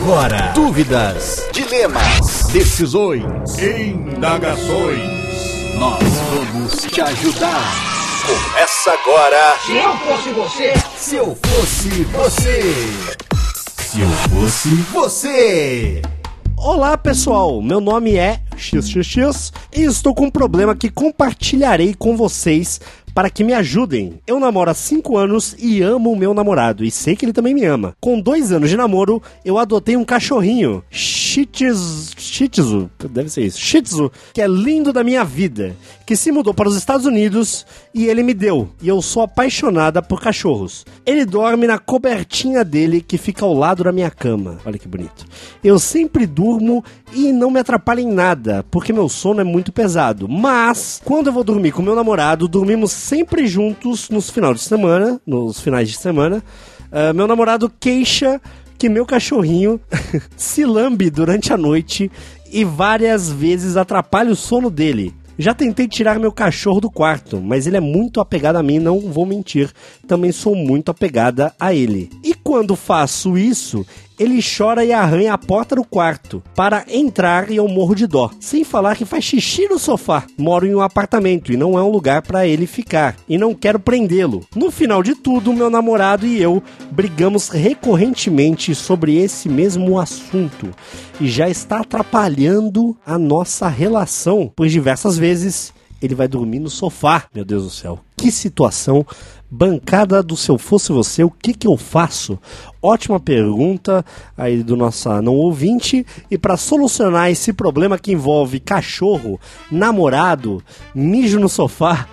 agora. Dúvidas, dilemas, decisões, Indagações. nós vamos te ajudar. Começa agora. Se eu fosse você, Se eu fosse você. Se eu fosse você. Olá pessoal, meu nome é XXX e estou com um problema que compartilharei com vocês para que me ajudem. Eu namoro há 5 anos e amo o meu namorado e sei que ele também me ama. Com dois anos de namoro, eu adotei um cachorrinho, Shih Tzu, Shih Tzu, deve ser isso, Shih Tzu, que é lindo da minha vida, que se mudou para os Estados Unidos e ele me deu. E eu sou apaixonada por cachorros. Ele dorme na cobertinha dele que fica ao lado da minha cama. Olha que bonito. Eu sempre durmo e não me atrapalha em nada, porque meu sono é muito pesado. Mas, quando eu vou dormir com meu namorado, dormimos sempre juntos nos finais de semana, nos finais de semana. Ah, meu namorado queixa que meu cachorrinho se lambe durante a noite e várias vezes atrapalha o sono dele. Já tentei tirar meu cachorro do quarto, mas ele é muito apegado a mim, não vou mentir. Também sou muito apegada a ele. E quando faço isso, ele chora e arranha a porta do quarto para entrar e eu morro de dó. Sem falar que faz xixi no sofá. Moro em um apartamento e não é um lugar para ele ficar. E não quero prendê-lo. No final de tudo, meu namorado e eu brigamos recorrentemente sobre esse mesmo assunto. E já está atrapalhando a nossa relação, pois diversas vezes ele vai dormir no sofá. Meu Deus do céu. Que situação. Bancada do Se Eu Fosse Você, o que que eu faço? Ótima pergunta aí do nossa não ouvinte. E para solucionar esse problema que envolve cachorro, namorado, mijo no sofá,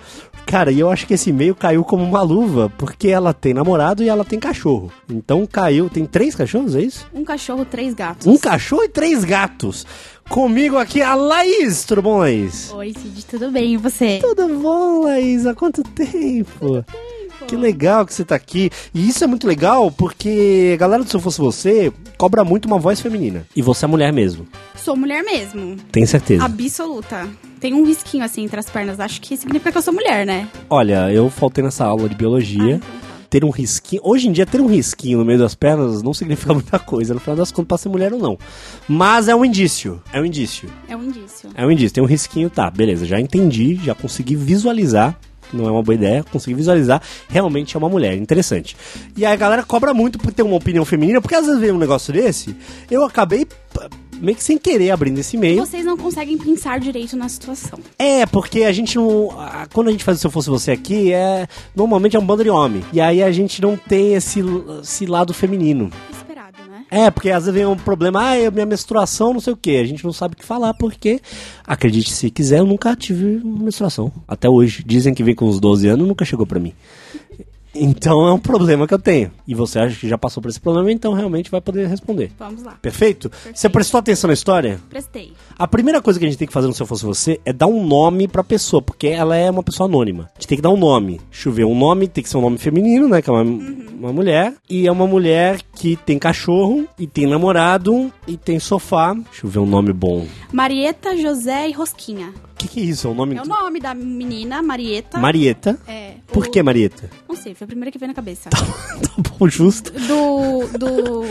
Cara, e eu acho que esse e-mail caiu como uma luva, porque ela tem namorado e ela tem cachorro. Então caiu. Tem três cachorros, é isso? Um cachorro, três gatos. Um cachorro e três gatos. Comigo aqui a Laís. Tudo bom, Laís? Oi, Cid, tudo bem? E você? Tudo bom, Laís? Há quanto tempo? Que legal que você tá aqui. E isso é muito legal porque a galera do Se Eu Fosse Você cobra muito uma voz feminina. E você é mulher mesmo. Sou mulher mesmo. Tem certeza. Absoluta. Tem um risquinho assim entre as pernas. Acho que significa que eu sou mulher, né? Olha, eu faltei nessa aula de biologia. Ah, então tá. ter um risquinho. Hoje em dia, ter um risquinho no meio das pernas não significa muita coisa. No final das contas, pode ser mulher ou não. Mas é um indício. É um indício. É um indício. É um indício. Tem um risquinho, tá, beleza. Já entendi, já consegui visualizar. Não é uma boa ideia, consegui visualizar. Realmente é uma mulher, interessante. E aí a galera cobra muito por ter uma opinião feminina, porque às vezes vem um negócio desse, eu acabei meio que sem querer abrindo esse e-mail. Vocês não conseguem pensar direito na situação. É, porque a gente não. a- Quando a gente faz o Se Eu Fosse Você aqui, é. Normalmente é um bando de homem. E aí a gente não tem esse, esse lado feminino. É, porque às vezes vem um problema, ah, eu- minha menstruação, não sei o que. A gente não sabe o que falar, porque, acredite se quiser, eu nunca tive menstruação. Até hoje. Dizem que vem com uns 12 anos, nunca chegou pra mim. Então é um problema que eu tenho. E você acha que já passou por esse problema, então realmente vai poder responder. Vamos lá. Perfeito? Você prestou atenção na história? Prestei. A primeira coisa que a gente tem que fazer no Se Eu Fosse Você é dar um nome pra pessoa, porque ela é uma pessoa anônima. A gente tem que dar um nome. Deixa eu ver, um nome tem que ser um nome feminino, né? Que é uma, uma mulher. E é uma mulher que tem cachorro, e tem namorado, e tem sofá. Deixa eu ver um nome bom. Marieta, José e Rosquinha. O que, que é isso? É o nome É o nome da menina, Marieta. Marieta. É. Por o- que Marieta? Não sei, foi a primeira que veio na cabeça. tá bom, justo. Do, do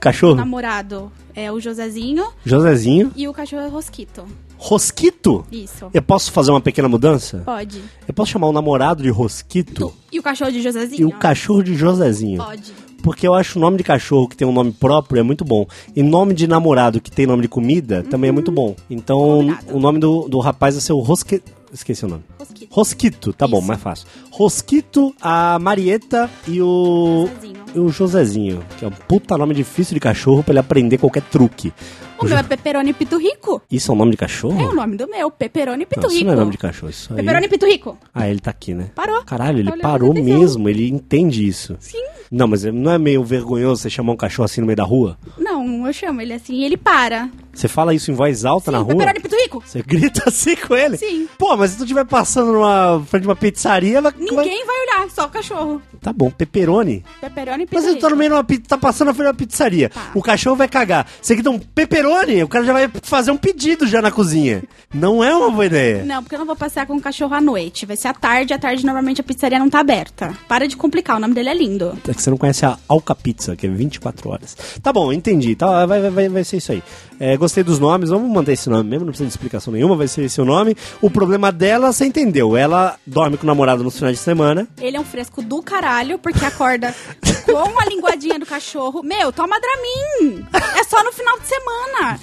Cachorro? namorado é o Josézinho Josézinho. e o cachorro é Rosquito. Rosquito? Isso. Eu posso fazer uma pequena mudança? Pode. Eu posso chamar o namorado de Rosquito E o cachorro de e Josézinho? o cachorro de Josézinho. Pode. Porque eu acho o nome de cachorro que tem um nome próprio é muito bom. E nome de namorado que tem nome de comida também é muito bom. Então, Combinado. o nome do, do rapaz vai ser o Rosque... Esqueci o nome. Rosquito. Rosquito, tá bom, Isso. mais fácil. Rosquito, a Marieta e o... Josézinho. E o Josézinho, que é um puta nome difícil de cachorro pra ele aprender qualquer truque. O meu é Pepperoni Piturrico. Isso é um nome de cachorro? É o nome do meu, Pepperoni Não, Piturrico. isso não é nome de cachorro, isso aí... Pepperoni Piturrico. Ah, ele tá aqui, né? Parou. Caralho, ele parou mesmo, ele entende isso. Sim. Não, mas não é meio vergonhoso você chamar um cachorro assim no meio da rua? Não, eu chamo ele assim e ele para. Você fala isso em voz alta na Sim, rua? Pepperoni Piturrico. Você grita assim com ele? Sim. Pô, mas se tu estiver passando numa frente de uma pizzaria, vai- Ninguém vai olhar, só o cachorro. Tá bom, pepperoni. Pepperoni e Mas você tá no meio de uma tá passando na frente de uma pizzaria. Tá. O cachorro vai cagar. Você quer dar um pepperoni, o cara já vai fazer um pedido já na cozinha. Não é uma boa ideia. Não, porque eu não vou passear com o cachorro à noite. Vai ser à tarde, à tarde normalmente a pizzaria não tá aberta. Para de complicar, o nome dele é lindo. É que você não conhece a Alca Pizza, que é 24 horas. Tá bom, entendi. Tá, vai, vai- vai, vai ser isso aí. É, gostei dos nomes, vamos manter esse nome mesmo, não precisa de explicação nenhuma, vai ser esse o nome. O problema dela, você entendeu. Ela dorme com o namorado nos finais de semana. Ele é um fresco do caralho, porque acorda com a linguadinha do cachorro. Meu, toma Dramin! É só no final de semana.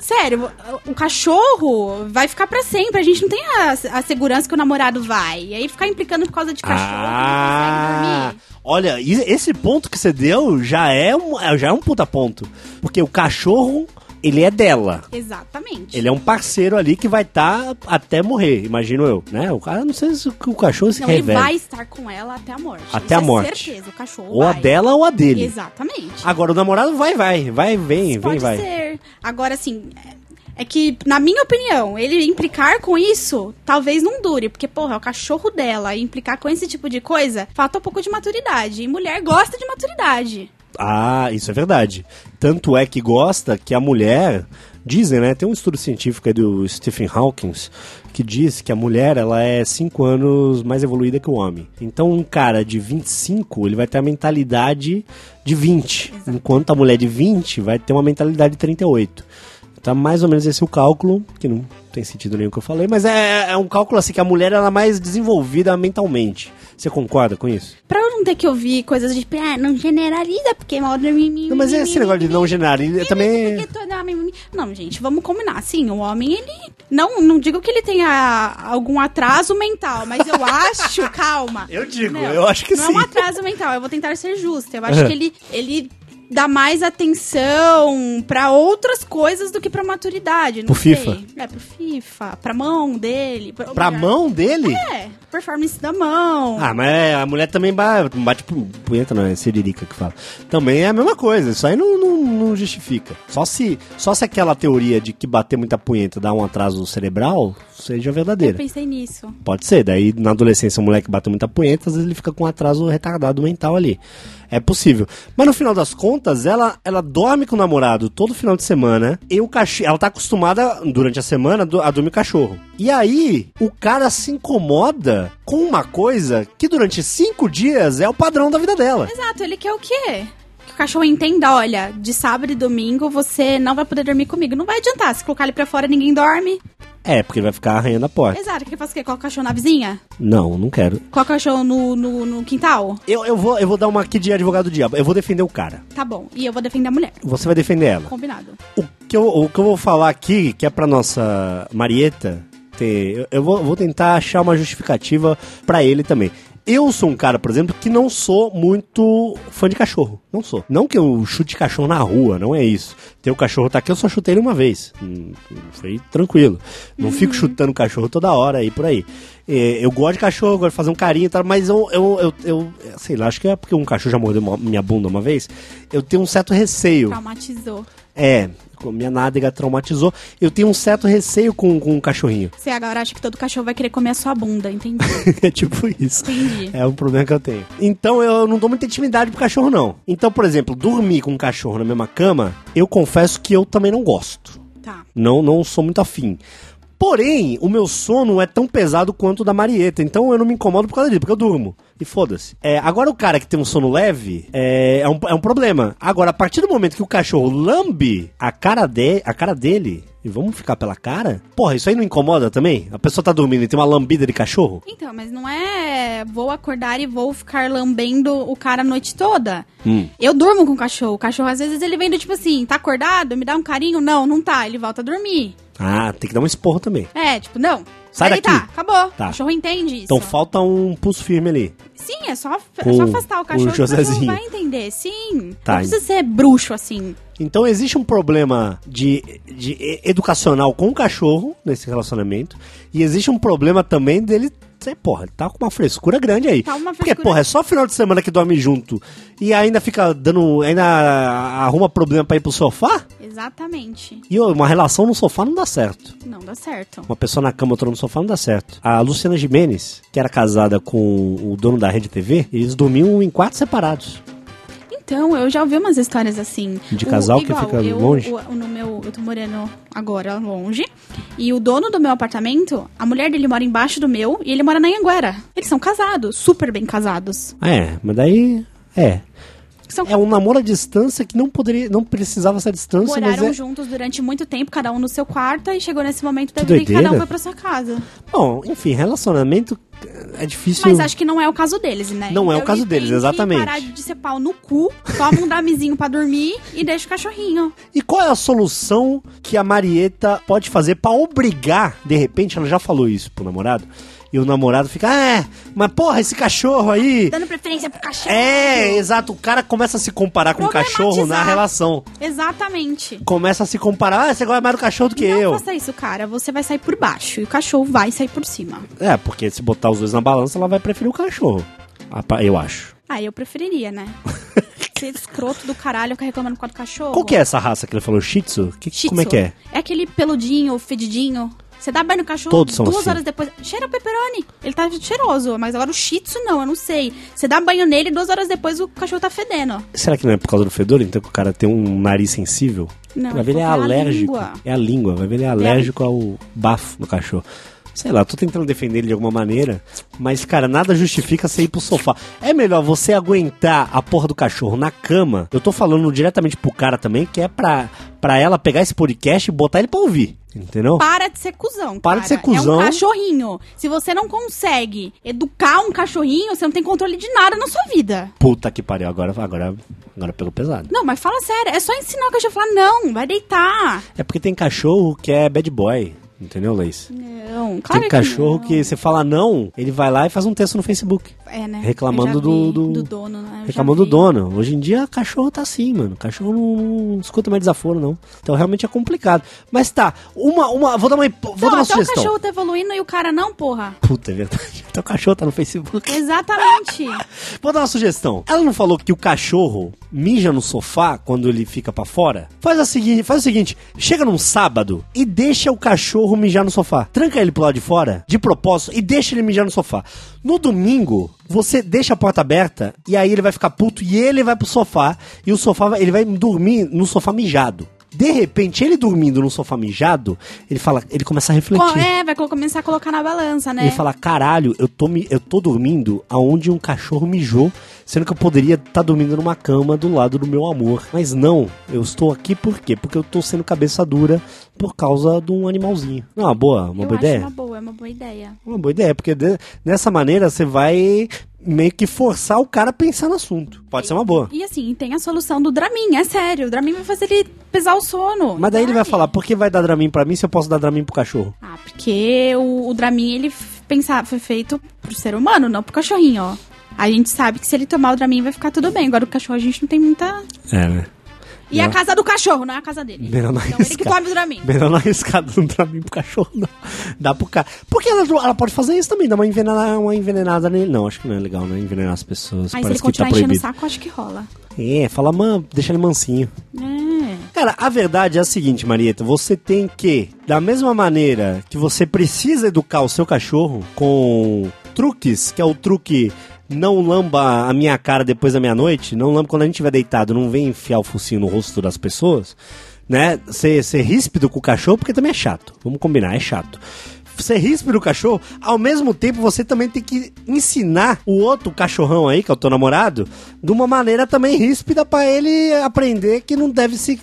Sério, o cachorro vai ficar pra sempre. A gente não tem a, a segurança que o namorado vai. E aí ficar implicando por causa de cachorro, Ah, olha, esse ponto que você deu já é um, já é um puta ponto. Porque o cachorro, ele é dela. Exatamente. Ele é um parceiro ali que vai estar até morrer, imagino eu, né? O cara, não sei se o cachorro se Não, ele revela. vai estar com ela até a morte. Até Isso a morte. É certeza, o cachorro Ou a vai. dela ou a dele. Exatamente. Agora o namorado vai, vai, vai, vem, vem, Pode vai. ser. Agora, assim, é- é que, na minha opinião, ele implicar com isso, talvez não dure. Porque, porra, é o cachorro dela. E implicar com esse tipo de coisa, falta um pouco de maturidade. E mulher gosta de maturidade. Ah, isso é verdade. Tanto é que gosta que a mulher. Dizem, né? Tem um estudo científico aí do Stephen Hawking que diz que a mulher ela é 5 anos mais evoluída que o homem. Então, um cara de 25, ele vai ter a mentalidade de 20, enquanto a mulher de 20 vai ter uma mentalidade de 38. Tá mais ou menos esse o cálculo, que não tem sentido nenhum que eu falei, mas é, é um cálculo assim que a mulher ela é mais desenvolvida mentalmente. Você concorda com isso? Pra eu não ter que ouvir coisas de, tipo, ah, não generaliza, porque mal dormir. Não, mas é esse negócio de não generalizar também. Porque tu- não, mimimi. Não, gente, vamos combinar. Sim, o homem, ele. Não, não digo que ele tenha algum atraso mental, mas eu acho. calma. Eu digo, Não, eu acho que não sim. é um atraso mental, eu vou tentar ser justa. Eu acho que ele, ele dá mais atenção pra outras coisas do que pra maturidade. Não Pro sei. FIFA? É, pro FIFA, pra mão dele. Pra, Pra mão dele? É, performance da mão. Ah, mas a mulher também ba- bate pu- punheta, não, é siririca que fala. Também é a mesma coisa, isso aí não, não, não justifica. Só se, só se aquela teoria de que bater muita punheta dá um atraso cerebral seja eu verdadeira. pensei nisso. Pode ser, daí na adolescência o moleque bate muita punheta, às vezes ele fica com um atraso retardado mental ali. É possível. Mas no final das contas, ela, ela dorme com o namorado todo final de semana e o cachorro. Ela tá acostumada durante a semana a dormir com o cachorro. E aí, o cara se incomoda com uma coisa que durante cinco dias é o padrão da vida dela. Exato, ele quer o quê? Que o cachorro entenda, olha, de sábado e domingo você não vai poder dormir comigo. Não vai adiantar, se colocar ele pra fora ninguém dorme. É, porque ele vai ficar arranhando a porta. Exato, que ele faz o quê? Coloca o cachorro na vizinha? Não, não quero. Coloca o cachorro no, no, no quintal? Eu, eu, vou, eu vou dar uma aqui de advogado do diabo. Eu vou defender o cara. Tá bom. E eu vou defender a mulher. Você vai defender ela. Combinado. O que, eu, o que eu vou falar aqui, que é pra nossa Marieta ter. Eu, eu vou, vou tentar achar uma justificativa pra ele também. Eu sou um cara, por exemplo, que não sou muito fã de cachorro. Não sou. Não que eu chute cachorro na rua, não é isso. Ter o cachorro tá aqui, eu só chutei ele uma vez. Hum, Foi tranquilo. Não fico chutando cachorro toda hora aí por aí. É, eu gosto de cachorro, gosto de fazer um carinho e tal, mas eu, eu, eu, eu- sei lá, acho que é porque um cachorro já mordeu minha bunda uma vez. Eu tenho um certo receio. Traumatizou. É, minha nádega traumatizou. Eu tenho um certo receio com, com um cachorrinho. Você agora acha que todo cachorro vai querer comer a sua bunda, entendi. é tipo isso. Entendi. É um problema que eu tenho. Então eu não dou muita intimidade pro cachorro, não. Então, por exemplo, dormir com um cachorro na mesma cama, eu confesso que eu também não gosto. Tá. Não, não sou muito afim. Porém, o meu sono é tão pesado quanto o da Marieta, então eu não me incomodo por causa disso, porque eu durmo. E foda-se. É, agora o cara que tem um sono leve é, é, um, é um problema. Agora, a partir do momento que o cachorro lambe a cara, de, a cara dele, e vamos ficar pela cara, porra, isso aí não incomoda também? A pessoa tá dormindo e tem uma lambida de cachorro? Então, mas não é vou acordar e vou ficar lambendo o cara a noite toda. Hum. Eu durmo com o cachorro. O cachorro, às vezes, ele vem do tipo assim, tá acordado? Me dá um carinho? Não, não tá. Ele volta a dormir. Ah, tem que dar um esporro também. É, tipo, não. Sai Vai daqui. deitar, acabou. Tá. O cachorro entende isso. Então falta um pulso firme ali. Sim, é só, é só afastar o cachorro. o Josézinho. vai entender, sim. Tá, Não precisa ser bruxo assim. Então existe um problema de, de educacional com o cachorro nesse relacionamento. E existe um problema também dele. Sei, porra, ele tá com uma frescura grande aí. Tá uma Porque, frescura- porra, é só final de semana que dorme junto e ainda fica dando. ainda arruma problema pra ir pro sofá? Exatamente. E uma relação no sofá não dá certo. Não dá certo. Uma pessoa na cama, outra no sofá, não dá certo. A Luciana Jimenez, que era casada com o dono da Rede TV, eles dormiam em quartos separados. Então, eu já ouvi umas histórias assim. De casal que fica eu, longe? o- no meu, eu tô morando agora longe. E o dono do meu apartamento, a mulher dele mora embaixo do meu e ele mora na Anguera. Eles são casados, super bem casados. É, mas daí. É. São É um namoro à distância que não poderia. Não precisava essa distância, moraram é. juntos durante muito tempo, cada um no seu quarto, e chegou nesse momento da Que vida que cada um foi pra sua casa. Bom, enfim, relacionamento é difícil. Mas acho que não é o caso deles, né? Não é o Então caso eles deles, exatamente. Que parar de ser pau no cu, toma um damizinho pra dormir e deixa o cachorrinho. E qual é a solução que a Marieta pode fazer pra obrigar, de repente, ela já falou isso pro namorado, e o namorado fica, ah, mas porra, esse cachorro aí. Dando preferência pro cachorro. É, exato, o cara começa a se comparar com o cachorro na relação. Exatamente. Começa a se comparar, ah, você gosta mais do cachorro do que não eu. faça isso, cara. Você vai sair por baixo e o cachorro vai sair por cima. É, porque se botar os dois na balança, ela vai preferir o cachorro. Eu acho. Ah, eu preferiria, né? Ser escroto do caralho ficar reclamando causa do cachorro. Qual que é essa raça que ele falou? Shih Tzu? Que- Shih Como é Tzu. que é? É aquele peludinho, fedidinho. Você dá banho no cachorro Todos são duas assim. horas depois. Cheira pepperoni. Ele tá cheiroso, mas agora o shih tzu não, eu não sei. Você dá banho nele duas horas depois o cachorro tá fedendo. Será que não é por causa do fedor? Então que o cara tem um nariz sensível? Não, vai ver ele é pela alérgico. língua. É a língua, vai ver ele é alérgico ao bafo do cachorro. Sei lá, tô tentando defender ele de alguma maneira, mas, cara, nada justifica você ir pro sofá. É melhor você aguentar a porra do cachorro na cama. Eu tô falando diretamente pro cara também, que é pra, pra ela pegar esse podcast e botar ele pra ouvir. Entendeu? Para de ser cuzão. Para cara. de ser cuzão. É um cachorrinho. Se você não consegue educar um cachorrinho, você não tem controle de nada na sua vida. Puta que pariu, agora, agora, agora pegou pesado. Não, mas fala sério. É só ensinar o cachorro a falar, não, vai deitar. É porque tem cachorro que é bad boy, entendeu, Leis? Não, claro Tem cachorro não. que você fala não, ele vai lá e faz um texto no Facebook. É, né? reclamando do- do- do dono, né? Reclamando do dono. Hoje em dia, cachorro tá assim, mano. Cachorro não, não escuta mais desaforo, não. Então realmente é complicado. Mas tá, uma. uma vou dar uma, vou Não, dar uma até o sugestão. cachorro tá evoluindo e o cara não, porra. Puta, é verdade. Então o cachorro tá no Facebook. Exatamente. Vou dar uma sugestão. Ela não falou que o cachorro mija no sofá quando ele fica pra fora? Faz, a seguinte, faz o seguinte: chega num sábado e deixa o cachorro mijar no sofá. Tranca ele pro lado de fora, de propósito, e deixa ele mijar no sofá. No domingo, você deixa a porta aberta e aí ele vai ficar puto e ele vai pro sofá e o sofá vai- ele vai dormir no sofá mijado. De repente, ele dormindo no sofá mijado, ele fala, ele começa a refletir. É, vai co- começar a colocar na balança, né? Ele fala, caralho, eu tô, eu tô dormindo aonde um cachorro mijou, sendo que eu poderia estar dormindo numa cama do lado do meu amor. Mas não, eu estou aqui por quê? Porque eu tô sendo cabeça dura por causa de um animalzinho. Não, uma boa, uma eu boa ideia? uma boa, é uma boa ideia. Uma boa ideia, porque de- dessa maneira você vai meio que forçar o cara a pensar no assunto. Pode ser uma boa. E assim, tem a solução do Dramin, é sério. O Dramin vai fazer ele pesar o sono. Mas daí ele vai falar, por que vai dar Dramin pra mim se eu posso dar Dramin pro cachorro? Ah, porque o, o Dramin, ele f- pensa, foi feito pro ser humano, não pro cachorrinho, ó. A gente sabe que se ele tomar o Dramin vai ficar tudo bem. Agora o cachorro a gente não tem muita... É, né? E a casa do cachorro, não é a casa dele. Melhor não então ele que arriscar. tome o Dramin. Melhor não arriscar dando Dramin pro cachorro, não. Dá pro cara. Porque ela, ela pode fazer isso também, dar uma envenenada, uma envenenada nele. Não, acho que não é legal, né? Envenenar as pessoas. Mas se ele Parece que tá continuar enchendo o saco, acho que rola. É, fala, mano, deixa ele mansinho. É. Cara, a verdade é a seguinte, Marieta. Você tem que, da mesma maneira que você precisa educar o seu cachorro com truques, que é o truque não lamba a minha cara depois da meia-noite, não lamba quando a gente estiver deitado, não vem enfiar o focinho no rosto das pessoas, né? Ser, ser ríspido com o cachorro, porque também é chato. Vamos combinar, é chato. Ser ríspido o cachorro, ao mesmo tempo você também tem que ensinar o outro cachorrão aí, que é o teu namorado, de uma maneira também ríspida pra ele aprender que não deve se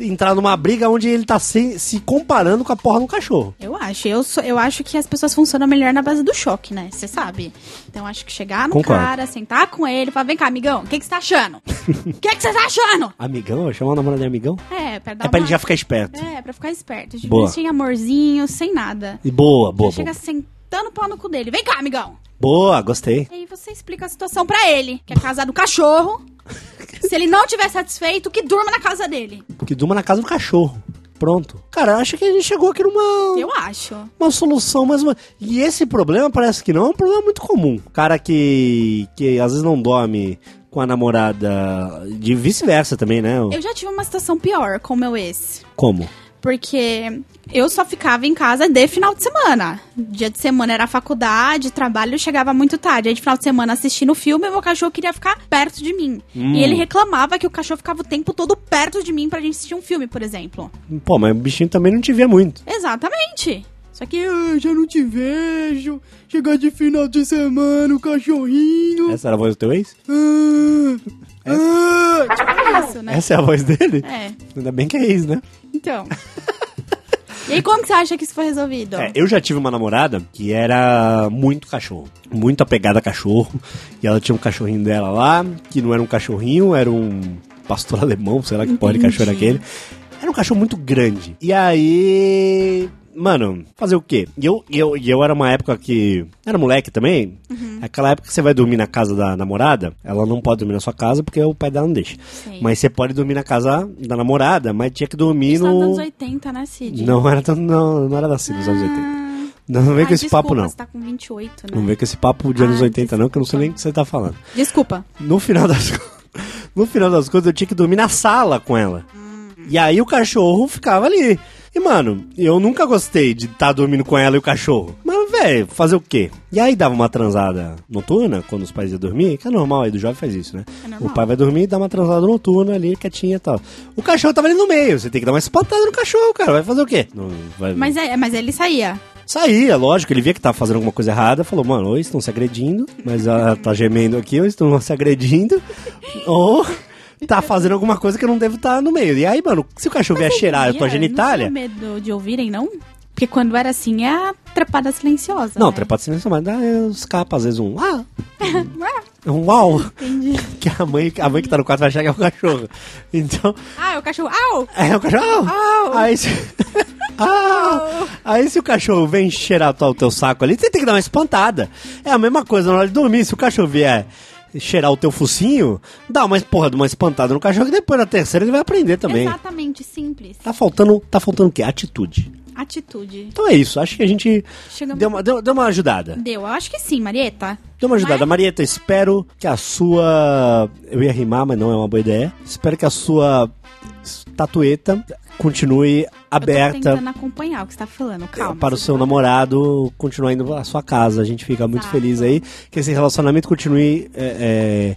entrar numa briga onde ele tá se, se comparando com a porra do cachorro. Eu acho. Eu, sou- eu acho que as pessoas funcionam melhor na base do choque, né? Você sabe. Então acho que chegar no Concordo. cara, sentar com ele, falar, vem cá, amigão, o que você tá achando? O que você tá achando? Amigão? Chamar o namorado de amigão? É, pra dar É pra ele uma- já ficar esperto. É, pra ficar esperto. De Boa. sem amorzinho, sem nada. E boa, boa, Chega boa. sentando o pau no cu dele. Vem cá, amigão. Boa, gostei. E aí você explica a situação pra ele, que é casar do cachorro. Se ele não tiver satisfeito, que durma na casa dele. Que durma na casa do cachorro. Pronto. Cara, acho que a gente chegou aqui numa. Eu acho. uma solução, mas uma... E esse problema parece que não é um problema muito comum. Cara que, que às vezes não dorme com a namorada de vice-versa também, né? Eu já tive uma situação pior com o meu ex. Como? Porque eu só ficava em casa de final de semana. Dia de semana era faculdade, trabalho, eu chegava muito tarde. Aí de final de semana assistindo o filme, meu cachorro queria ficar perto de mim. Hum. E ele reclamava que o cachorro ficava o tempo todo perto de mim pra gente assistir um filme, por exemplo. Pô, mas o bichinho também não te vê muito. Exatamente. Só que eu já não te vejo. Chegar de final de semana, o cachorrinho. Essa era a voz do teu ex? Ah, ah, tipo isso, né? Essa é a voz dele? É. Ainda bem que é ex, né? Então. E aí, como que você acha que isso foi resolvido? É, eu já tive uma namorada que era muito cachorro. Muito apegada a cachorro. E ela tinha um cachorrinho dela lá, que não era um cachorrinho, era um pastor alemão, sei lá que porra de cachorro era aquele. Era um cachorro muito grande. E aí. Mano, fazer o quê? E eu, eu, eu era uma época que. Era moleque também. Aquela época que você vai dormir na casa da namorada, ela não pode dormir na sua casa porque o pai dela não deixa. Sei. Mas você pode dormir na casa da namorada, mas tinha que dormir tá nos no. anos 80, né, Cid? Não era tão, não, não era assim nos anos 80. Ah, Não, não vem ai, com esse papo, desculpa, não. Você tá com 28, né? Não vem com esse papo de anos Ai, 80, não, que eu não sei nem o que você tá falando. Desculpa. No final das No final das contas, eu tinha que dormir na sala com ela. Hum. E aí o cachorro ficava ali. E, mano, eu nunca gostei de estar dormindo com ela e o cachorro. Mas, velho, fazer o quê? E aí dava uma transada noturna, quando os pais iam dormir, que é normal, aí do jovem faz isso, né? É o pai vai dormir e dá uma transada noturna ali, quietinha e tal. O cachorro tava ali no meio, você tem que dar uma espantada no cachorro, cara. Vai fazer o quê? Não, vai, Mas, é, mas ele saía. Saía, lógico, ele via que tava fazendo alguma coisa errada, falou, mano, ou estão se agredindo, mas ela tá gemendo aqui, ou estão se agredindo, ou tá fazendo alguma coisa que eu não devo estar no meio. E aí, mano, se o cachorro vier cheirar a tua Não genitália. tinha medo de ouvirem, não? Porque quando era assim, é a trepada silenciosa. Não, né? trepado silêncio, mas dá escapa às vezes um. Ah! Um uau! Entendi. Que a mãe, a mãe que tá no quarto vai achar que é o cachorro. Então. Ah, é o cachorro. Au! É o cachorro. Au! Aí se... Au! Aí se o cachorro vem cheirar o teu saco ali, você tem que dar uma espantada. É a mesma coisa na hora de dormir. Se o cachorro vier cheirar o teu focinho, dá uma porra de uma espantada no cachorro e depois na terceira ele vai aprender também. Exatamente, simples. Tá faltando, tá faltando o quê? Atitude. Atitude. Então é isso. Acho que a gente Chegamos- deu uma, deu, deu uma ajudada. Deu, eu acho que sim, Marieta. Deu uma ajudada. Mas- Marieta, espero que a sua. Eu ia rimar, mas não é uma boa ideia. Espero que a sua estatueta continue Eu tô aberta tentando acompanhar o que você tá falando, calma. para o seu tá- namorado continuar indo à sua casa. A gente fica muito Exato. feliz aí que esse relacionamento continue é, é,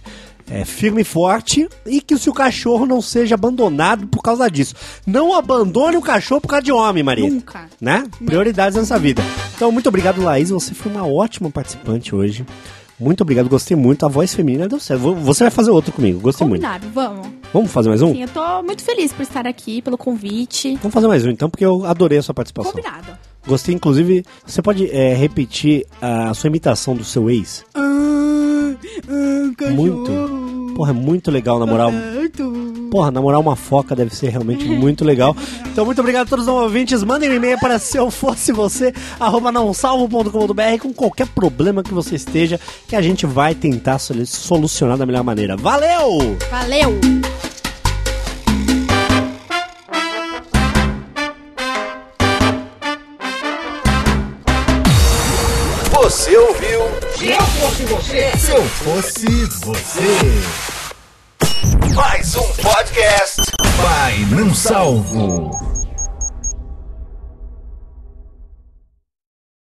é, firme e forte e que o seu cachorro não seja abandonado por causa disso. Não abandone o cachorro por causa de homem, Maria. Nunca. Né? Prioridades nessa vida. Então, muito obrigado, Laís. Você foi uma ótima participante hoje. Muito obrigado, gostei muito. A voz feminina deu certo. Você vai fazer outro comigo, gostei muito. Combinado, vamos. Vamos fazer mais um? Sim, eu tô muito feliz por estar aqui, pelo convite. Vamos fazer mais um então, porque eu adorei a sua participação. Combinado. Gostei, inclusive, você pode é, repetir a sua imitação do seu ex? Muito. Porra, é muito legal namorar. Porra, namorar uma foca deve ser realmente muito legal. Então, muito obrigado a todos os ouvintes. Mandem um e-mail para se eu fosse você, arroba nãosalvo.com.br com qualquer problema que você esteja, que a gente vai tentar solu- solucionar da melhor maneira. Valeu! Valeu! Fosse você. Se eu fosse você. Mais um podcast. Vai não salvo.